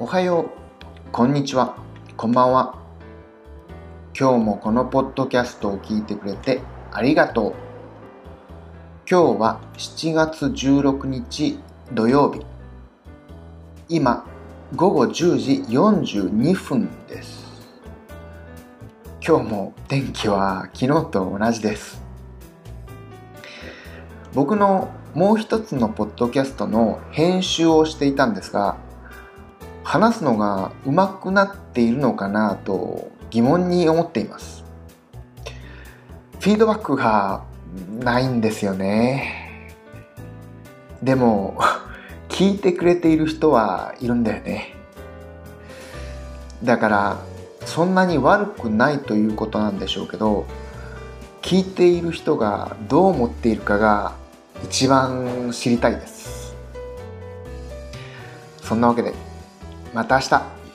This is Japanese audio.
おはよう、こんにちは、こんばんは。今日もこのポッドキャストを聞いてくれてありがとう。今日は7月16日土曜日。今、午後10時42分です。今日も天気は昨日と同じです。僕のもう一つのポッドキャストの編集をしていたんですが、話すのが上手くなっているのかなと疑問に思っています。フィードバックがないんですよね。でも、聞いてくれている人はいるんだよね。だから、そんなに悪くないということなんでしょうけど、聞いている人がどう思っているかが一番知りたいです。そんなわけで、また明日。